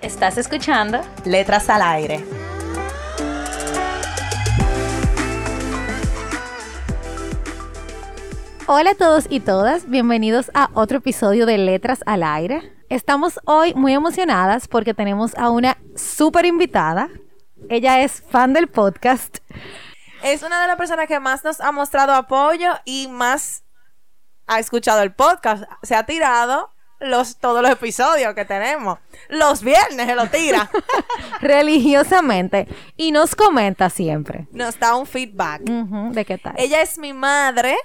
Estás escuchando Letras al Aire. Hola a todos y todas, bienvenidos a otro episodio de Letras al Aire. Estamos hoy muy emocionadas porque tenemos a una súper invitada. Ella es fan del podcast. Es una de las personas que más nos ha mostrado apoyo y más ha escuchado el podcast. Se ha tirado los, todos los episodios que tenemos. Los viernes se lo tira. Religiosamente. Y nos comenta siempre. Nos da un feedback. ¿De qué tal? Ella es mi madre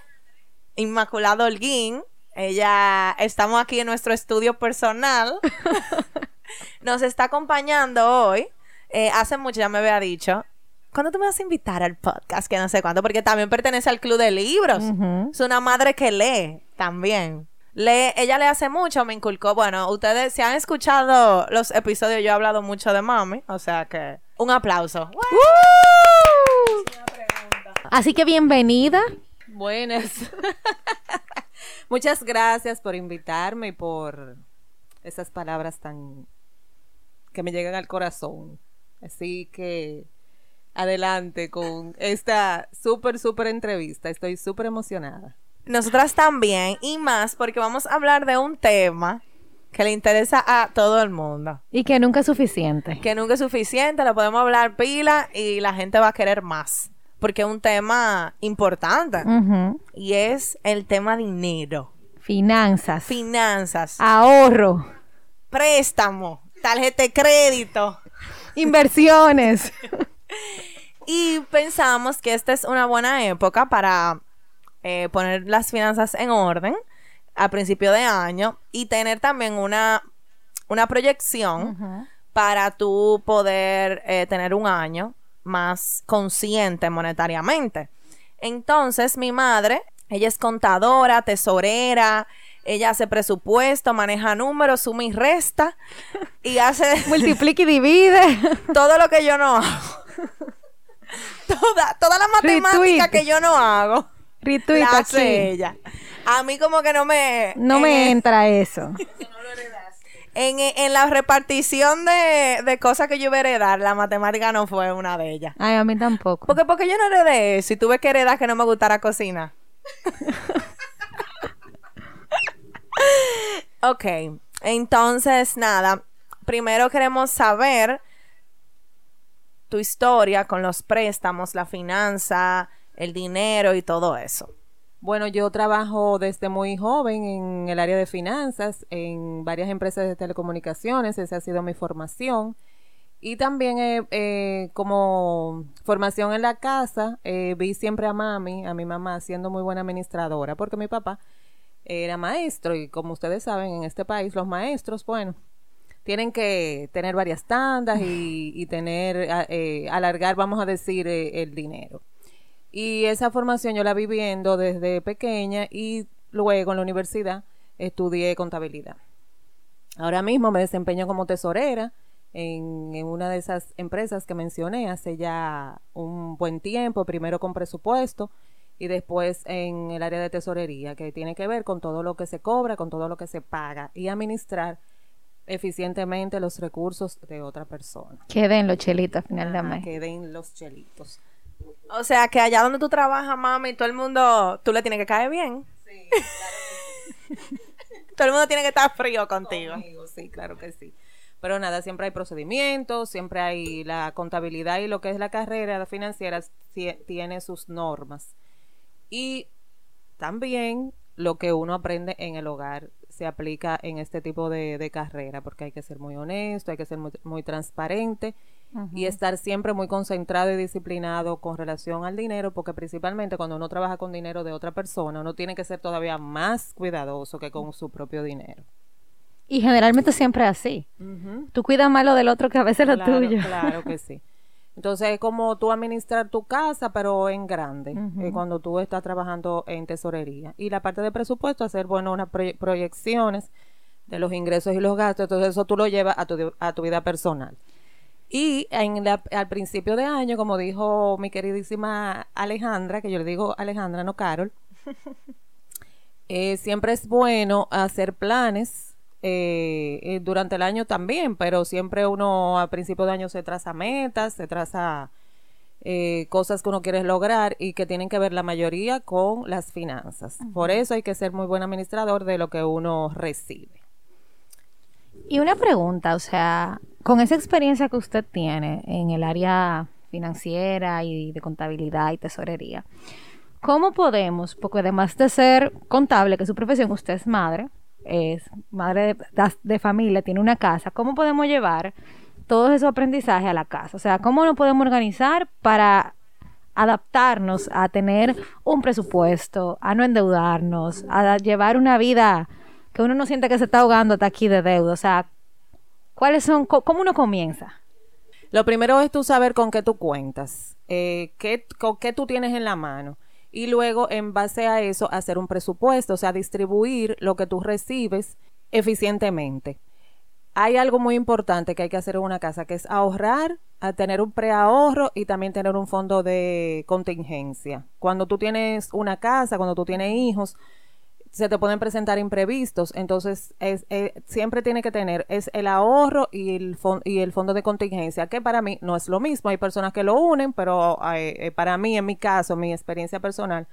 Inmaculado Holguín. Ella, estamos aquí en nuestro estudio personal. Nos está acompañando hoy. Eh, hace mucho ya me había dicho. ¿Cuándo tú me vas a invitar al podcast? Que no sé cuándo, porque también pertenece al club de libros. Es una madre que lee también. Lee, ella le hace mucho, me inculcó. Bueno, ustedes si han escuchado los episodios, yo he hablado mucho de mami, o sea que un aplauso. Así que bienvenida. Buenas. Muchas gracias por invitarme y por esas palabras tan que me llegan al corazón. Así que adelante con esta súper, súper entrevista. Estoy súper emocionada. Nosotras también y más porque vamos a hablar de un tema que le interesa a todo el mundo. Y que nunca es suficiente. Que nunca es suficiente, lo podemos hablar pila y la gente va a querer más porque es un tema importante y es el tema dinero. Finanzas. Finanzas. Ahorro. Préstamo. Tarjeta de crédito. Inversiones. y pensamos que esta es una buena época para eh, poner las finanzas en orden a principio de año y tener también una, una proyección para tú poder eh, tener un año más consciente monetariamente. Entonces, mi madre, ella es contadora, tesorera, ella hace presupuesto, maneja números, suma y resta y hace... Multiplica y divide. todo lo que yo no hago. toda, toda la matemática que yo no hago. Hace ella. A mí como que no me... No me entra eso. En, la repartición de, cosas que yo iba a heredar, la matemática no fue una de ellas. Ay, a mí tampoco. Porque, porque yo no heredé eso y tuve que heredar que no me gustara cocina. ok, entonces nada, primero queremos saber tu historia con los préstamos, la finanza, el dinero y todo eso. Bueno, yo trabajo desde muy joven en el área de finanzas, en varias empresas de telecomunicaciones, esa ha sido mi formación. Y también eh, como formación en la casa, eh, vi siempre a mami, a mi mamá, siendo muy buena administradora, porque mi papá era maestro y como ustedes saben, en este país los maestros, bueno, tienen que tener varias tandas y, tener, eh, alargar, vamos a decir, el dinero. Y esa formación yo la vi viendo desde pequeña y luego en la universidad estudié contabilidad. Ahora mismo me desempeño como tesorera en, una de esas empresas que mencioné hace ya un buen tiempo, primero con presupuesto y después en el área de tesorería, que tiene que ver con todo lo que se cobra, con todo lo que se paga y administrar eficientemente los recursos de otra persona. Queden los chelitos al final de mes. Queden los chelitos. O sea, que allá donde tú trabajas, mami, todo el mundo, tú le tienes que caer bien. Sí, claro que sí. todo el mundo tiene que estar frío contigo. Sí, claro que sí. Pero nada, siempre hay procedimientos, siempre hay la contabilidad y lo que es la carrera financiera tiene sus normas. Y también lo que uno aprende en el hogar se aplica en este tipo de, carrera, porque hay que ser muy honesto, hay que ser muy transparente y estar siempre muy concentrado y disciplinado con relación al dinero, porque principalmente cuando uno trabaja con dinero de otra persona, uno tiene que ser todavía más cuidadoso que con su propio dinero. Y generalmente siempre es así. Tú cuidas más lo del otro que a veces lo tuyo. Claro que sí. Entonces es como tú administrar tu casa, pero en grande, eh, cuando tú estás trabajando en tesorería. Y la parte de presupuesto, hacer, bueno, unas proye- proyecciones de los ingresos y los gastos. Entonces eso tú lo llevas a tu, a tu vida personal. Y en la- al principio de año, como dijo mi queridísima Alejandra, que yo le digo Alejandra, no Carol, eh, siempre es bueno hacer planes eh, eh, durante el año también, pero siempre uno a principio de año se traza metas, se traza eh, cosas que uno quiere lograr y que tienen que ver la mayoría con las finanzas. Por eso hay que ser muy buen administrador de lo que uno recibe. Y una pregunta, o sea, con esa experiencia que usted tiene en el área financiera y de contabilidad y tesorería, ¿cómo podemos, porque además de ser contable, que es su profesión, usted es madre, es madre de, familia, tiene una casa, ¿cómo podemos llevar todos esos aprendizajes a la casa? O sea, ¿cómo nos podemos organizar para adaptarnos a tener un presupuesto, a no endeudarnos, a llevar una vida que uno no siente que se está ahogando hasta aquí de deuda? O sea, ¿cuáles son, cómo uno comienza? Lo primero es tú saber con qué tú cuentas, eh, qué, con qué tú tienes en la mano. Y luego, en base a eso, hacer un presupuesto, o sea, distribuir lo que tú recibes eficientemente. Hay algo muy importante que hay que hacer en una casa, que es ahorrar, a tener un preahorro y también tener un fondo de contingencia. Cuando tú tienes una casa, cuando tú tienes hijos, se te pueden presentar imprevistos, entonces es, eh, siempre tiene que tener es el ahorro y el, y el fondo de contingencia, que para mí no es lo mismo, hay personas que lo unen, pero eh, eh, para mí, en mi caso, mi experiencia personal,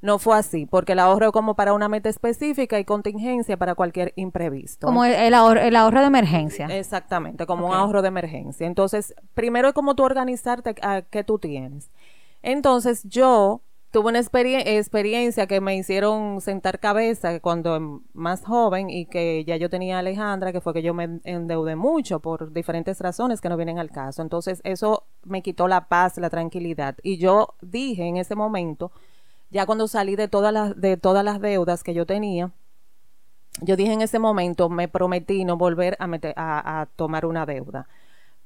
no fue así, porque el ahorro es como para una meta específica y contingencia para cualquier imprevisto. Como el, el ahorro, el ahorro de emergencia. Exactamente, como un ahorro de emergencia. Entonces, primero es como tú organizarte a qué tú tienes. Entonces, yo tuve una experie- experiencia que me hicieron sentar cabeza cuando em- más joven y que ya yo tenía a Alejandra, que fue que yo me endeudé mucho por diferentes razones que no vienen al caso. Entonces, eso me quitó la paz, la tranquilidad. Y yo dije en ese momento, ya cuando salí de todas las, de todas las deudas que yo tenía, yo dije en ese momento, me prometí no volver a, meter, a tomar una deuda.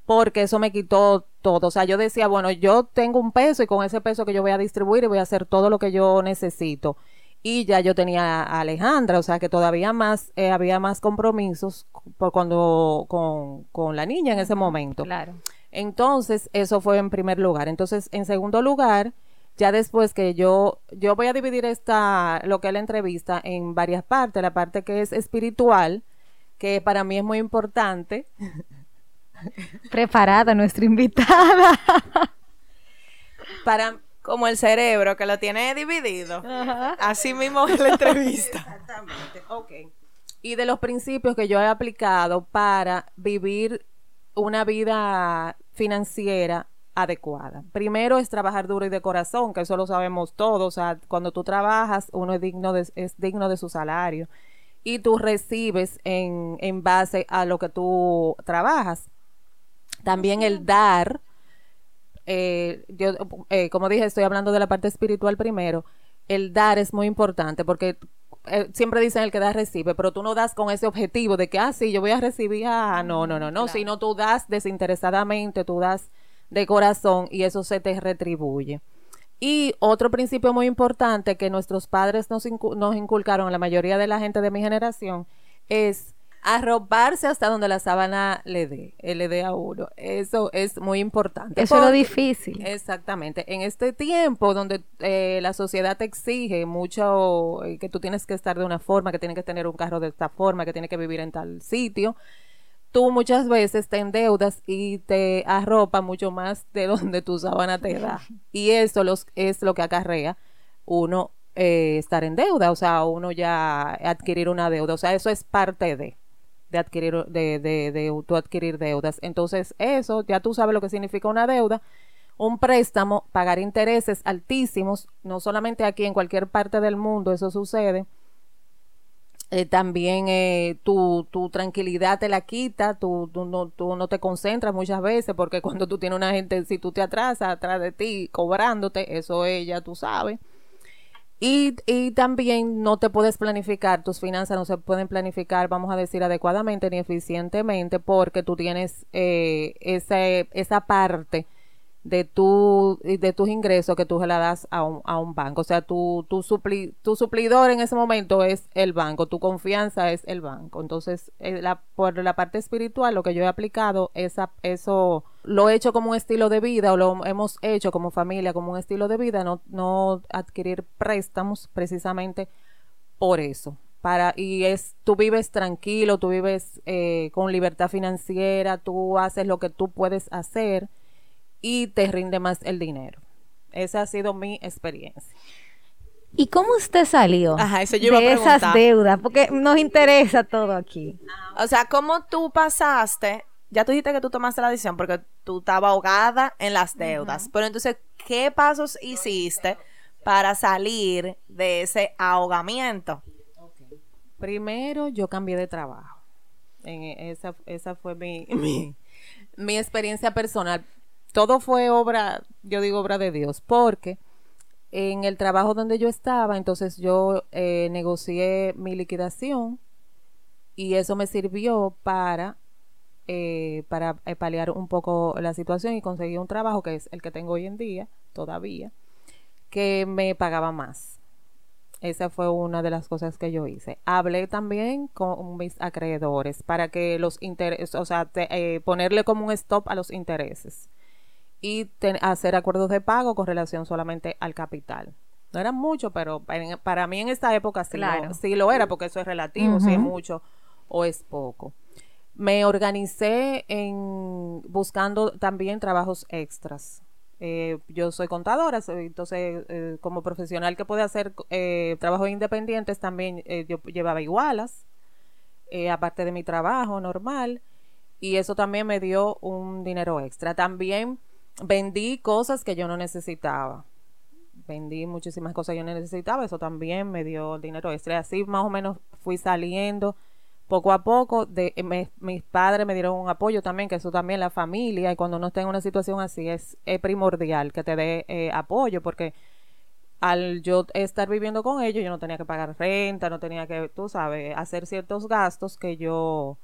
Porque eso me quitó todo. O sea, yo decía, bueno, yo tengo un peso y con ese peso que yo voy a distribuir y voy a hacer todo lo que yo necesito. Y ya yo tenía a Alejandra, o sea que todavía más, eh, había más compromisos por cuando, con, con la niña en ese momento. Claro. Entonces, eso fue en primer lugar. Entonces, en segundo lugar, ya después que yo, yo voy a dividir esta, lo que es la entrevista en varias partes. La parte que es espiritual, que para mí es muy importante. Preparada nuestra invitada. Para, Como el cerebro que lo tiene dividido. Así mismo en la entrevista. Exactamente, ok. Y de los principios que yo he aplicado para vivir una vida financiera adecuada. Primero es trabajar duro y de corazón, que eso lo sabemos todos. O sea, cuando tú trabajas, uno es digno de, es digno de su salario. Y tú recibes en, en base a lo que tú trabajas. También el dar, eh, yo, eh, como dije, estoy hablando de la parte espiritual primero. El dar es muy importante porque eh, siempre dicen el que da recibe, pero tú no das con ese objetivo de que, ah, sí, yo voy a recibir, ah, no, no, no, no, sino tú das desinteresadamente, tú das de corazón y eso se te retribuye. Y otro principio muy importante que nuestros padres nos, incu- nos inculcaron a la mayoría de la gente de mi generación es arroparse hasta donde la sábana le dé, eh, le dé a uno. Eso es muy importante. Eso es lo difícil. Exactamente. En este tiempo donde eh, la sociedad te exige mucho eh, que tú tienes que estar de una forma, que tienes que tener un carro de esta forma, que tienes que vivir en tal sitio, tú muchas veces te endeudas y te arropa mucho más de donde tu sábana te da. Y eso los, es lo que acarrea uno eh, estar en deuda, o sea, uno ya adquirir una deuda. O sea, eso es parte de de adquirir de, de, de tú adquirir deudas. Entonces, eso, ya tú sabes lo que significa una deuda. Un préstamo, pagar intereses altísimos, no solamente aquí, en cualquier parte del mundo eso sucede. Eh, también eh, tu, tu tranquilidad te la quita, tú, tú no, tú no te concentras muchas veces, porque cuando tú tienes una gente, si tú te atrasas atrás de ti cobrándote, eso es, ya tú sabes. Y, y también no te puedes planificar, tus finanzas no se pueden planificar, vamos a decir, adecuadamente ni eficientemente porque tú tienes eh, ese, esa parte de tu de tus ingresos que tú se la das a un, a un banco. O sea, tu, tu, supli, tu suplidor en ese momento es el banco, tu confianza es el banco. Entonces, eh, la, por la parte espiritual, lo que yo he aplicado, esa, eso lo he hecho como un estilo de vida o lo hemos hecho como familia como un estilo de vida, no, no adquirir préstamos precisamente por eso. Para, y es, tú vives tranquilo, tú vives eh, con libertad financiera, tú haces lo que tú puedes hacer y te rinde más el dinero. Esa ha sido mi experiencia. ¿Y cómo usted salió Ajá, eso yo iba a de esas deudas? Porque nos interesa todo aquí. O sea, ¿cómo tú pasaste? Ya tú dijiste que tú tomaste la decisión porque tú estabas ahogada en las deudas. Pero entonces, ¿qué pasos hiciste para salir de ese ahogamiento? Primero yo cambié de trabajo. En e- esa, esa fue mi, mi, mi experiencia personal. Todo fue obra, yo digo obra de Dios, porque en el trabajo donde yo estaba, entonces yo eh, negocié mi liquidación y eso me sirvió para, eh, para eh, paliar un poco la situación y conseguí un trabajo que es el que tengo hoy en día, todavía, que me pagaba más. Esa fue una de las cosas que yo hice. Hablé también con mis acreedores para que los intereses, o sea, te- eh, ponerle como un stop a los intereses y ten- hacer acuerdos de pago con relación solamente al capital. No eran mucho, pero en- para mí en esta época sí, Claro. lo, sí lo era, porque eso es relativo, si es mucho o es poco. Me organicé en buscando también trabajos extras. Eh, yo soy contadora, entonces eh, como profesional que puede hacer eh, trabajos independientes también eh, yo llevaba igualas, aparte de mi trabajo normal, y eso también me dio un dinero extra. También vendí cosas que yo no necesitaba. Vendí muchísimas cosas que yo no necesitaba, eso también me dio dinero extra. Así más o menos fui saliendo poco a poco. De, eh, mis padres me dieron un apoyo también, que eso también la familia, y cuando uno está en una situación así es, primordial que te dé eh, apoyo, porque al yo estar viviendo con ellos, yo no tenía que pagar renta, no tenía que, tú sabes, hacer ciertos gastos que yo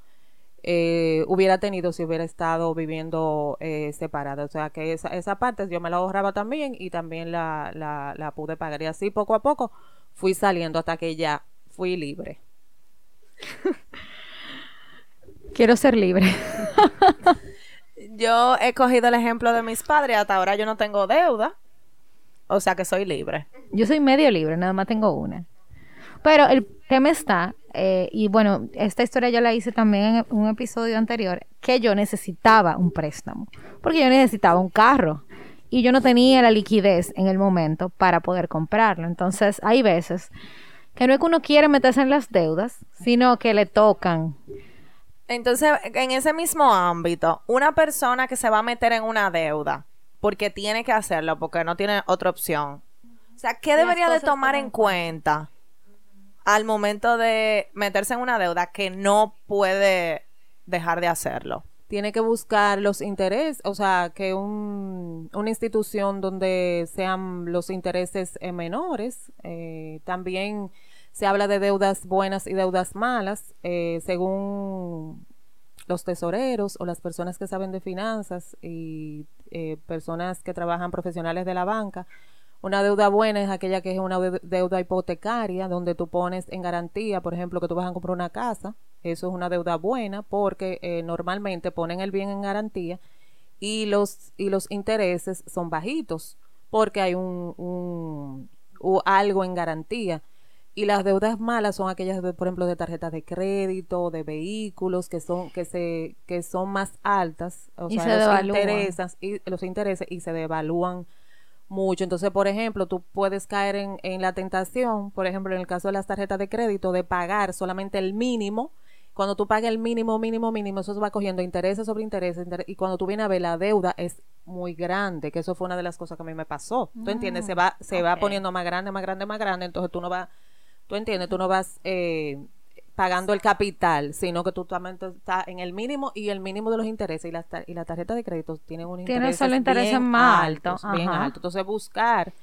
eh, hubiera tenido si hubiera estado viviendo separada. O sea que esa, esa parte yo me la ahorraba también y también la, la, la pude pagar. Y así poco a poco fui saliendo hasta que ya fui libre. Quiero ser libre. Yo he cogido el ejemplo de mis padres, hasta ahora yo no tengo deuda, o sea que soy libre. Yo soy medio libre, nada más tengo una. Pero el tema está, eh, y bueno, esta historia yo la hice también en un episodio anterior, que yo necesitaba un préstamo, porque yo necesitaba un carro y yo no tenía la liquidez en el momento para poder comprarlo. Entonces hay veces que no es que uno quiere meterse en las deudas, sino que le tocan. Entonces, en ese mismo ámbito, una persona que se va a meter en una deuda porque tiene que hacerlo, porque no tiene otra opción. O sea, ¿qué debería de tomar en cuenta al momento de meterse en una deuda que no puede dejar de hacerlo? Tiene que buscar los intereses, o sea, que un, una institución donde sean los intereses eh, menores. eh, también se habla de deudas buenas y deudas malas, eh, según los tesoreros o las personas que saben de finanzas y eh, personas que trabajan profesionales de la banca. Una deuda buena es aquella que es una de- deuda hipotecaria, donde tú pones en garantía, por ejemplo, que tú vas a comprar una casa. Eso es una deuda buena porque eh, normalmente ponen el bien en garantía y los, y los intereses son bajitos porque hay un, un- algo en garantía. Y las deudas malas son aquellas, de, por ejemplo, de tarjetas de crédito, de vehículos, que son que se que son más altas, o Y sea, se los devalúan. intereses y los intereses y se devalúan mucho. Entonces, por ejemplo, tú puedes caer en, en la tentación, por ejemplo, en el caso de las tarjetas de crédito, de pagar solamente el mínimo. Cuando tú pagas el mínimo, mínimo, mínimo, eso se va cogiendo intereses sobre intereses. inter- y cuando tú vienes a ver la deuda es muy grande, que eso fue una de las cosas que a mí me pasó. ¿Tú entiendes? Se va, se va poniendo más grande, más grande, más grande. Entonces tú no vas, tú entiendes, tú no vas eh, pagando el capital, sino que tú también estás en el mínimo y el mínimo de los intereses. Y la, tar- y la tarjeta de crédito tiene un interés solo intereses bien más altos, bien alto. Entonces buscar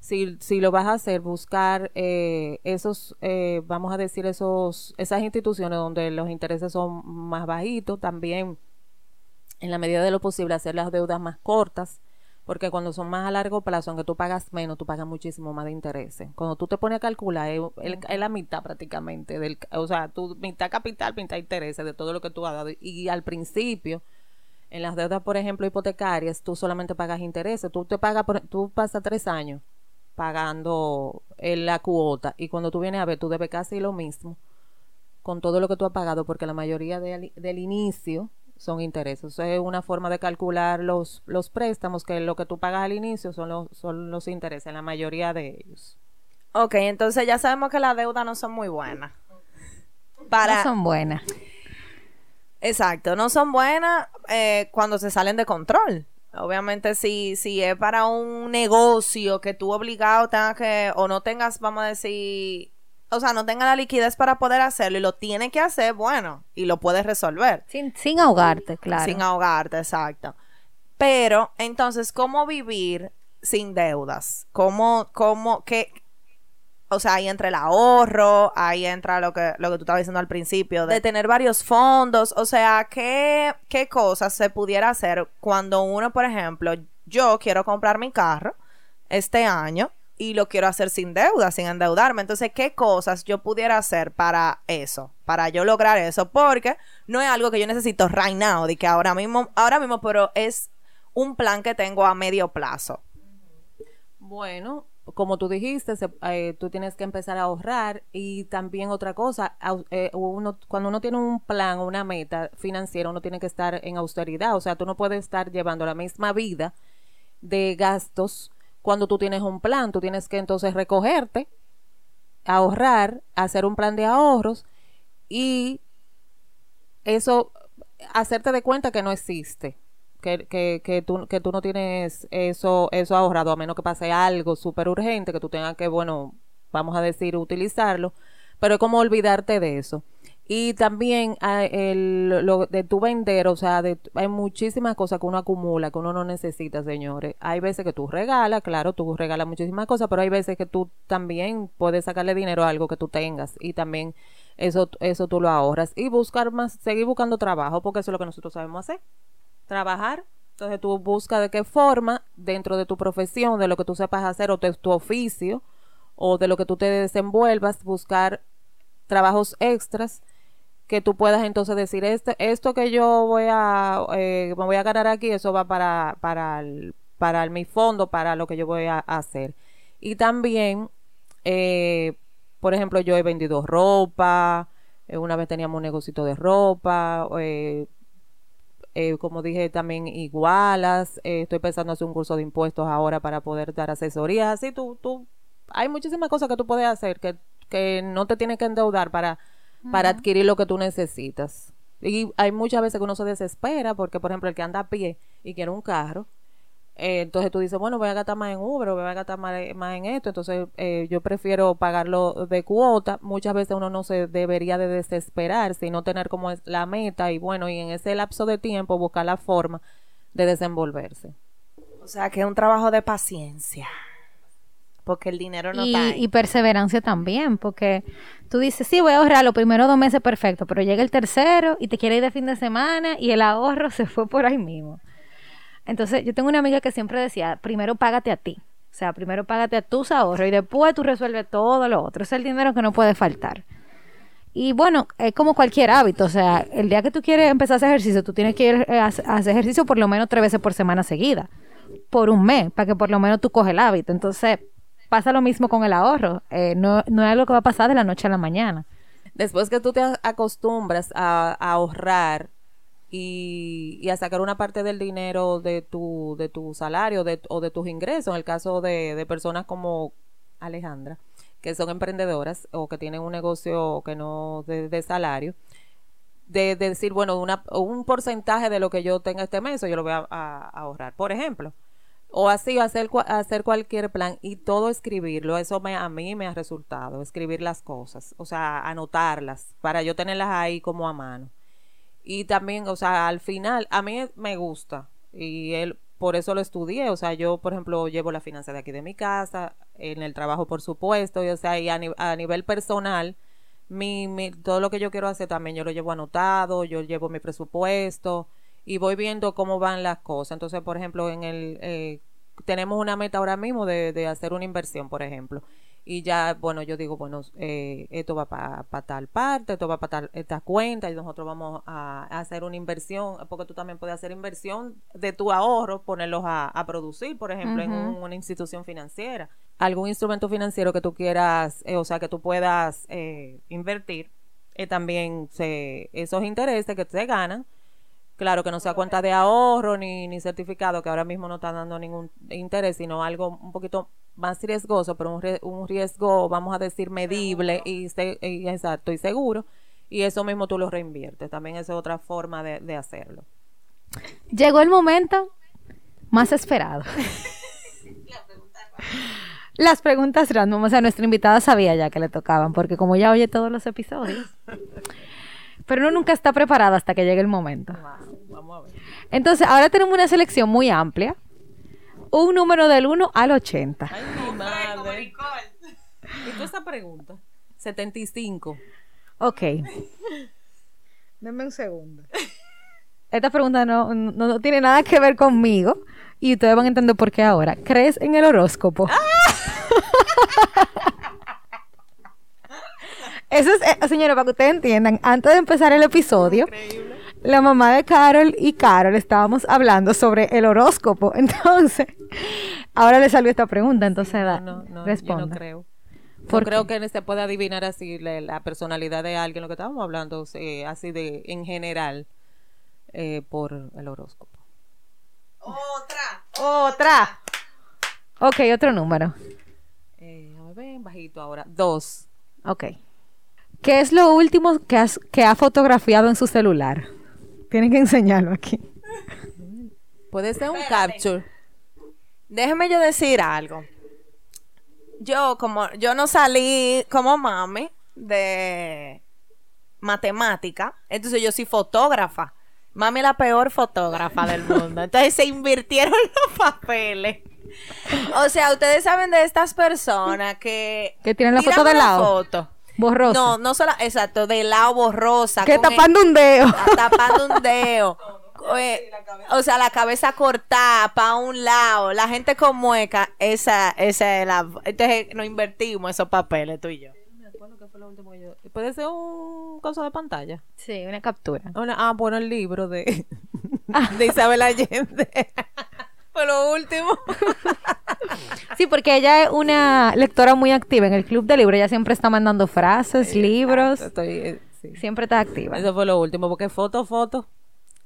si, si lo vas a hacer, buscar eh, esos, eh, vamos a decir, esos, esas instituciones donde los intereses son más bajitos, también en la medida de lo posible hacer las deudas más cortas, porque cuando son más a largo plazo, aunque tú pagas menos, tú pagas muchísimo más de intereses. Cuando tú te pones a calcular, es, la mitad prácticamente, del, o sea, tu mitad capital, mitad intereses de todo lo que tú has dado. Y al principio, en las deudas, por ejemplo, hipotecarias, tú solamente pagas intereses. Tú te pagas, por- tú pasas tres años pagando eh, la cuota y cuando tú vienes a ver, tú debes casi lo mismo con todo lo que tú has pagado, porque la mayoría del, del inicio son intereses. Eso es una forma de calcular los, los préstamos, que lo que tú pagas al inicio son los, son los intereses, la mayoría de ellos. Ok, entonces ya sabemos que las deudas no son muy buenas. Para, No son buenas. Exacto, no son buenas eh, cuando se salen de control. Obviamente, si, si es para un negocio que tú obligado tengas que, o no tengas, vamos a decir, o sea, no tengas la liquidez para poder hacerlo y lo tienes que hacer, bueno, y lo puedes resolver. Sin, sin ahogarte, claro. Sin ahogarte, exacto. Pero, entonces, ¿cómo vivir sin deudas? ¿Cómo, cómo, qué? O sea, ahí entra el ahorro, ahí entra lo que, lo que tú estabas diciendo al principio, de tener varios fondos. O sea, ¿qué, qué cosas se pudiera hacer cuando uno, por ejemplo, yo quiero comprar mi carro este año y lo quiero hacer sin deuda, sin endeudarme. Entonces, ¿qué cosas yo pudiera hacer para eso? Para yo lograr eso. Porque no es algo que yo necesito right now, de que ahora mismo, ahora mismo, pero es un plan que tengo a medio plazo. Bueno, como tú dijiste, eh, tú tienes que empezar a ahorrar y también otra cosa, eh, cuando uno tiene un plan o una meta financiera, uno tiene que estar en austeridad, o sea, tú no puedes estar llevando la misma vida de gastos cuando tú tienes un plan, tú tienes que entonces recogerte, ahorrar, hacer un plan de ahorros y eso, hacerte de cuenta que no existe. Que, que, que, tú, que tú no tienes eso, eso ahorrado, a menos que pase algo súper urgente, que tú tengas que, bueno, vamos a decir, utilizarlo, pero es como olvidarte de eso. Y también ah, el, lo de tu vender, o sea, de, hay muchísimas cosas que uno acumula, que uno no necesita, señores. Hay veces que tú regalas, claro, tú regalas muchísimas cosas, pero hay veces que tú también puedes sacarle dinero a algo que tú tengas y también eso, eso tú lo ahorras. Y buscar más, seguir buscando trabajo, porque eso es lo que nosotros sabemos hacer trabajar. Entonces tú buscas de qué forma, dentro de tu profesión, de lo que tú sepas hacer, o de tu oficio, o de lo que tú te desenvuelvas, buscar trabajos extras que tú puedas entonces decir, este, esto que yo voy a, eh, me voy a ganar aquí, eso va para, para, para el- mi fondo, para lo que yo voy a, hacer. Y también, eh, por ejemplo, yo he vendido ropa, eh, una vez teníamos un negocito de ropa, eh, como dije también igualas, estoy pensando hacer un curso de impuestos ahora para poder dar asesorías, así tú, tú, hay muchísimas cosas que tú puedes hacer que, que no te tienes que endeudar para, para adquirir lo que tú necesitas. Y hay muchas veces que uno se desespera porque, por ejemplo, el que anda a pie y quiere un carro, eh, entonces tú dices, bueno, voy a gastar más en Uber, o voy a gastar más, más en esto, entonces eh, yo prefiero pagarlo de cuota. Muchas veces uno no se debería de desesperar, sino tener como es la meta y bueno, y en ese lapso de tiempo buscar la forma de desenvolverse. O sea, que es un trabajo de paciencia. Porque el dinero no y, y perseverancia también, porque tú dices, sí, voy a ahorrar los primeros dos meses perfecto, pero llega el tercero y te quiere ir de fin de semana y el ahorro se fue por ahí mismo. Entonces, yo tengo una amiga que siempre decía, primero págate a ti. O sea, primero págate a tus ahorros y después tú resuelves todo lo otro. Es el dinero que no puede faltar. Y bueno, es como cualquier hábito. O sea, el día que tú quieres empezar a hacer ejercicio, tú tienes que ir a a hacer ejercicio por lo menos tres veces por semana seguida. Por un mes, para que por lo menos tú coges el hábito. Entonces, pasa lo mismo con el ahorro. Eh, no, no es algo que va a pasar de la noche a la mañana. Después que tú te acostumbras a, ahorrar y, a sacar una parte del dinero de tu, de tu salario de, o de tus ingresos, en el caso de, de personas como Alejandra, que son emprendedoras o que tienen un negocio que no de, salario, de, de decir, bueno, una, un porcentaje de lo que yo tenga este mes, yo lo voy a ahorrar, por ejemplo. O así, hacer, cua- hacer cualquier plan y todo escribirlo. Eso me, a mí me ha resultado, escribir las cosas, o sea, anotarlas, para yo tenerlas ahí como a mano. Y también, o sea, al final, a mí me gusta, y él, por eso lo estudié. O sea, yo, por ejemplo, llevo la finanza de aquí de mi casa, en el trabajo, por supuesto, y, o sea, y a, a nivel personal, mi, mi- todo lo que yo quiero hacer también yo lo llevo anotado, yo llevo mi presupuesto y voy viendo cómo van las cosas. Entonces, por ejemplo, en el eh, tenemos una meta ahora mismo de, de hacer una inversión, por ejemplo. Y ya, bueno, yo digo, bueno, eh, esto va para tal parte, esto va para tal esta cuenta y nosotros vamos a, a hacer una inversión, porque tú también puedes hacer inversión de tu ahorro, ponerlos a, a producir, por ejemplo, en un- una institución financiera. Algún instrumento financiero que tú quieras, eh, o sea, que tú puedas eh, invertir, eh, también se, esos intereses que se ganan, Claro que no sea cuenta de ahorro ni, ni certificado, que ahora mismo no están dando ningún interés, sino algo un poquito más riesgoso, pero un, un riesgo, vamos a decir, medible y, se- y exacto y seguro. Y eso mismo tú lo reinviertes. También esa es otra forma de, de hacerlo. Llegó el momento más esperado. Las preguntas random, o sea, nuestra invitada sabía ya que le tocaban, porque como ya oye todos los episodios. Pero uno nunca está preparado hasta que llegue el momento. Entonces, ahora tenemos una selección muy amplia. Un número del 1 al 80. Ay, mi madre. ¿Y tú esa pregunta? 75. Ok. Denme un segundo. Esta pregunta no, no, no tiene nada que ver conmigo y ustedes van a entender por qué ahora. ¿Crees en el horóscopo? Eso es, eh, señora, para que ustedes entiendan, antes de empezar el episodio, la mamá de Carol y Carol estábamos hablando sobre el horóscopo. Entonces, ahora le salió esta pregunta, entonces da, No, no, yo creo. ¿Por No creo que se pueda adivinar así la, la personalidad de alguien, lo que estábamos hablando, eh, así de en general, eh, por el horóscopo. Otra. Otra. Ok, otro número. Eh, a ver, bajito ahora. Dos. Ok. ¿Qué es lo último que, has, que ha fotografiado en su celular? Tienen que enseñarlo aquí. Puede ser un capture. Déjeme yo decir algo. Yo, como yo no salí como mami de matemática, entonces yo soy fotógrafa. Mami es la peor fotógrafa del mundo. Entonces se invirtieron los papeles. O sea, ustedes saben de estas personas que... Que tienen la foto de lado. foto. Borroso. No, no solo, exacto, de lado borrosa. que el- tapando un dedo. Está tapando un dedo. Eh, o sea, la cabeza cortada para un lado, la gente con mueca, esa, esa es la. Entonces nos invertimos esos papeles, tú y yo. Me acuerdo que fue lo último que yo- Puede ser un coso de pantalla. Sí, una captura. Una- ah, bueno, el libro de, de Isabel Allende. fue lo último. Sí, porque ella es una lectora muy activa en el club de libros. Ella siempre está mandando frases, libros. Estoy, eh, sí. Siempre está activa. Eso fue lo último, porque foto, foto.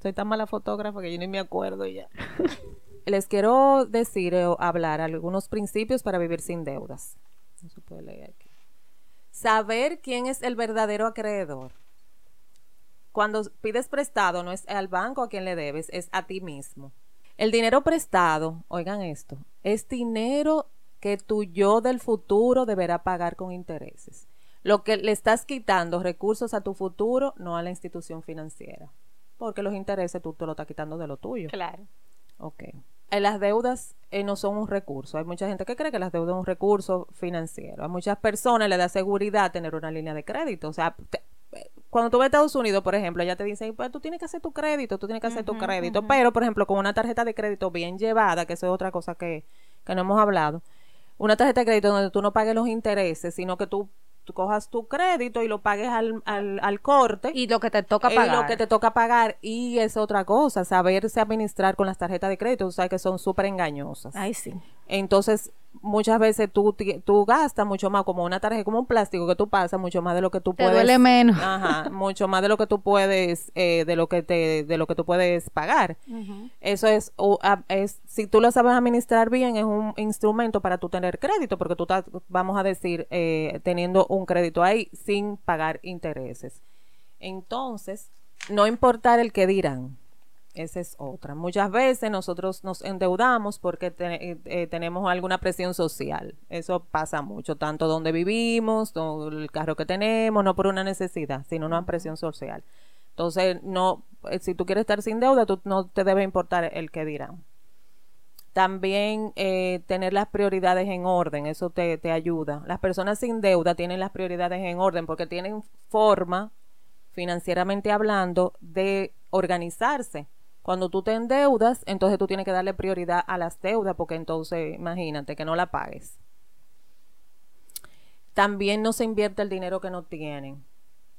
Soy tan mala fotógrafa que yo ni me acuerdo ya. Les quiero decir o hablar algunos principios para vivir sin deudas. No se puede leer aquí. Saber quién es el verdadero acreedor. Cuando pides prestado, no es al banco a quien le debes, es a ti mismo. El dinero prestado, oigan esto, es dinero que tu yo del futuro deberá pagar con intereses. Lo que le estás quitando recursos a tu futuro, no a la institución financiera. Porque los intereses tú te lo estás quitando de lo tuyo. Claro. Ok. Eh, Las deudas eh, no son un recurso. Hay mucha gente que cree que las deudas son un recurso financiero. A muchas personas le da seguridad tener una línea de crédito. O sea, te- cuando tú vas a Estados Unidos, por ejemplo, ya te dicen, pues tú tienes que hacer tu crédito, tú tienes que hacer tu crédito. Pero, por ejemplo, con una tarjeta de crédito bien llevada, que eso es otra cosa que, que no hemos hablado, una tarjeta de crédito donde tú no pagues los intereses, sino que tú, tú cojas tu crédito y lo pagues al, al, al corte. Y lo que te toca pagar. lo que te toca pagar y es otra cosa, saberse administrar con las tarjetas de crédito, tú sabes que son súper engañosas. Ay, sí. Entonces, muchas veces tú, tú gastas mucho más como una tarjeta, como un plástico que tú pasas, mucho más de lo que tú Te puedes. duele menos. Ajá, mucho más de lo que tú puedes, eh, de lo que te, de lo que tú puedes pagar. Eso es, o, a- es, si tú lo sabes administrar bien, es un instrumento para tú tener crédito, porque tú estás, vamos a decir, eh, teniendo un crédito ahí sin pagar intereses. Entonces, no importar el que dirán. Esa es otra. Muchas veces nosotros nos endeudamos porque te- eh, eh, tenemos alguna presión social. Eso pasa mucho, tanto donde vivimos, el carro que tenemos, no por una necesidad, sino una presión social. Entonces, no, eh, si tú quieres estar sin deuda, tú no te debe importar el que dirán. También eh, tener las prioridades en orden, eso te, te ayuda. Las personas sin deuda tienen las prioridades en orden porque tienen forma, financieramente hablando, de organizarse. Cuando tú te endeudas, entonces tú tienes que darle prioridad a las deudas porque entonces imagínate que no la pagues. También no se invierte el dinero que no tienen.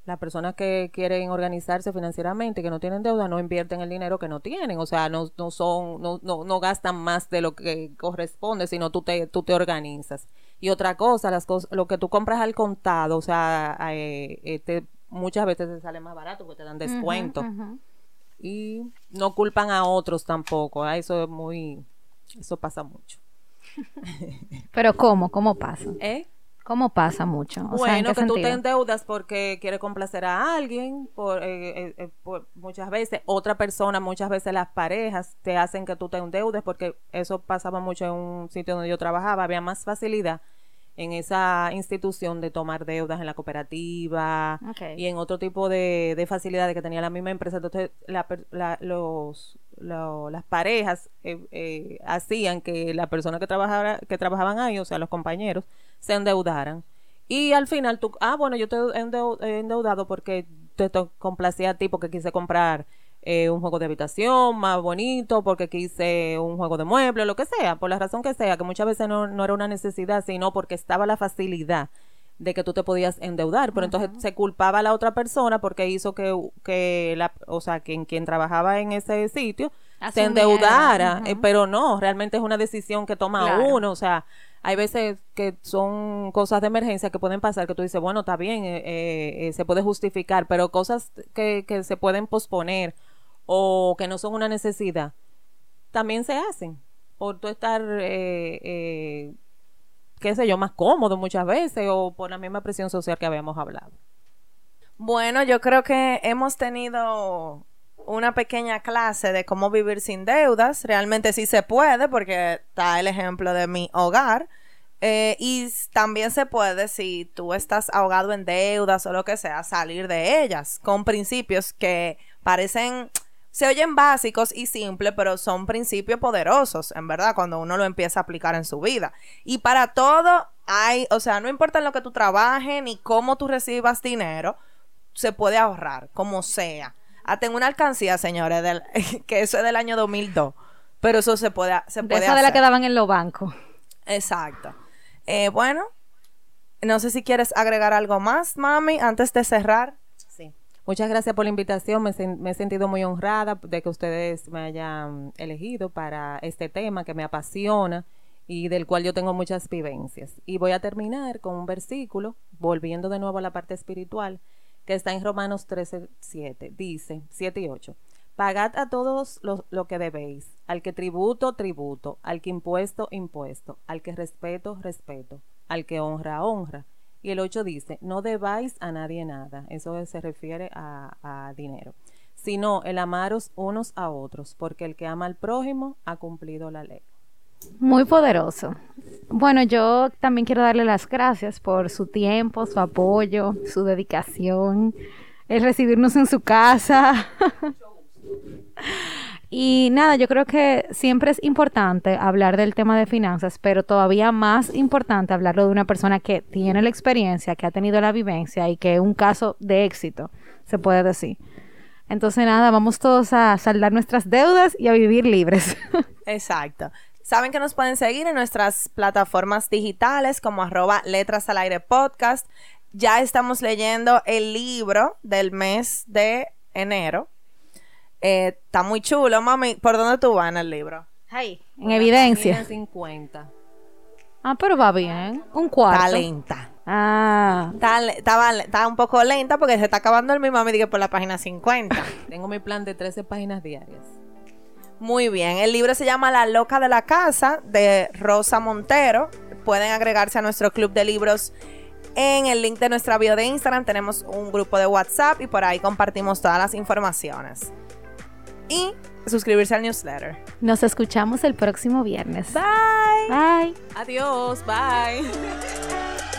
Las personas que quieren organizarse financieramente, que no tienen deuda, no invierten el dinero que no tienen. O sea, no, no son, no, no, no gastan más de lo que corresponde, sino tú te, tú te organizas. Y otra cosa, las cosas, lo que tú compras al contado, o sea, eh, eh, te- muchas veces te sale más barato porque te dan descuento. Y no culpan a otros tampoco. ah, Eso es muy, eso pasa mucho. Pero ¿cómo? ¿Cómo pasa? ¿Eh? ¿Cómo pasa mucho? O sea, ¿en Bueno, qué que tú te sentido? endeudas porque quieres complacer a alguien, por, eh, eh, eh, por muchas veces, otra persona, muchas veces las parejas te hacen que tú te endeudes porque eso pasaba mucho en un sitio donde yo trabajaba, había más facilidad en esa institución de tomar deudas en la cooperativa y en otro tipo de, de facilidades que tenía la misma empresa. Entonces, la los, lo- las parejas eh, eh, hacían que la persona que, trabajara, que trabajaban ahí, o sea, los compañeros, se endeudaran. Y al final tú, ah, bueno, yo te he endeu- he endeudado porque te to- complacía a ti, porque quise comprar eh, un juego de habitación más bonito, porque quise un juego de muebles, lo que sea, por la razón que sea, que muchas veces no, no era una necesidad, sino porque estaba la facilidad de que tú te podías endeudar, pero entonces se culpaba a la otra persona porque hizo que, que la, o sea, que en quien trabajaba en ese sitio se endeudara, eh, pero no, realmente es una decisión que toma Claro. uno, o sea, hay veces que son cosas de emergencia que pueden pasar, que tú dices, bueno, está bien, eh, eh, se puede justificar, pero cosas que, que se pueden posponer o que no son una necesidad, también se hacen por tú estar, eh, eh, qué sé yo, más cómodo muchas veces o por la misma presión social que habíamos hablado. Bueno, yo creo que hemos tenido una pequeña clase de cómo vivir sin deudas. Realmente sí se puede, porque está el ejemplo de mi hogar. Eh, y también se puede, si tú estás ahogado en deudas o lo que sea, salir de ellas con principios que parecen, se oyen básicos y simples, pero son principios poderosos, en verdad, cuando uno lo empieza a aplicar en su vida. Y para todo hay, o sea, no importa en lo que tú trabajes ni cómo tú recibas dinero, se puede ahorrar, como sea. Hasta en una alcancía, señores, del, que eso es del año 2002. Pero eso se puede, se De puede esa de la que daban en los bancos. Exacto. Eh, bueno, no sé si quieres agregar algo más, mami, antes de cerrar. Muchas gracias por la invitación. Me, me he sentido muy honrada de que ustedes me hayan elegido para este tema que me apasiona y del cual yo tengo muchas vivencias. Y voy a terminar con un versículo, volviendo de nuevo a la parte espiritual, que está en Romanos 13, 7. Dice, 7 y 8. Pagad a todos lo, lo que debéis, al que tributo, tributo, al que impuesto, impuesto, al que respeto, respeto, al que honra, honra. Y el 8 dice, no debáis a nadie nada, eso se refiere a, a dinero, sino el amaros unos a otros, porque el que ama al prójimo ha cumplido la ley. Muy poderoso. Bueno, yo también quiero darle las gracias por su tiempo, su apoyo, su dedicación, el recibirnos en su casa. Y nada, yo creo que siempre es importante hablar del tema de finanzas, pero todavía más importante hablarlo de una persona que tiene la experiencia, que ha tenido la vivencia y que es un caso de éxito, se puede decir. Entonces nada, vamos todos a saldar nuestras deudas y a vivir libres. Exacto. Saben que nos pueden seguir en nuestras plataformas digitales como arroba letras al aire podcast. Ya estamos leyendo el libro del mes de enero. Eh, está muy chulo, mami. ¿Por dónde tú vas en el libro? Ahí, en evidencia. Página 50. Ah, pero va bien. Un cuarto. Está lenta. Ah, Está, le- está un poco lenta porque se está acabando el mi mami dije por la página 50. Tengo mi plan de 13 páginas diarias. Muy bien, el libro se llama La loca de la casa de Rosa Montero. Pueden agregarse a nuestro club de libros en el link de nuestra bio de Instagram. Tenemos un grupo de WhatsApp y por ahí compartimos todas las informaciones. Y suscribirse al newsletter. nos escuchamos el próximo viernes. Bye. Bye. Adiós, bye.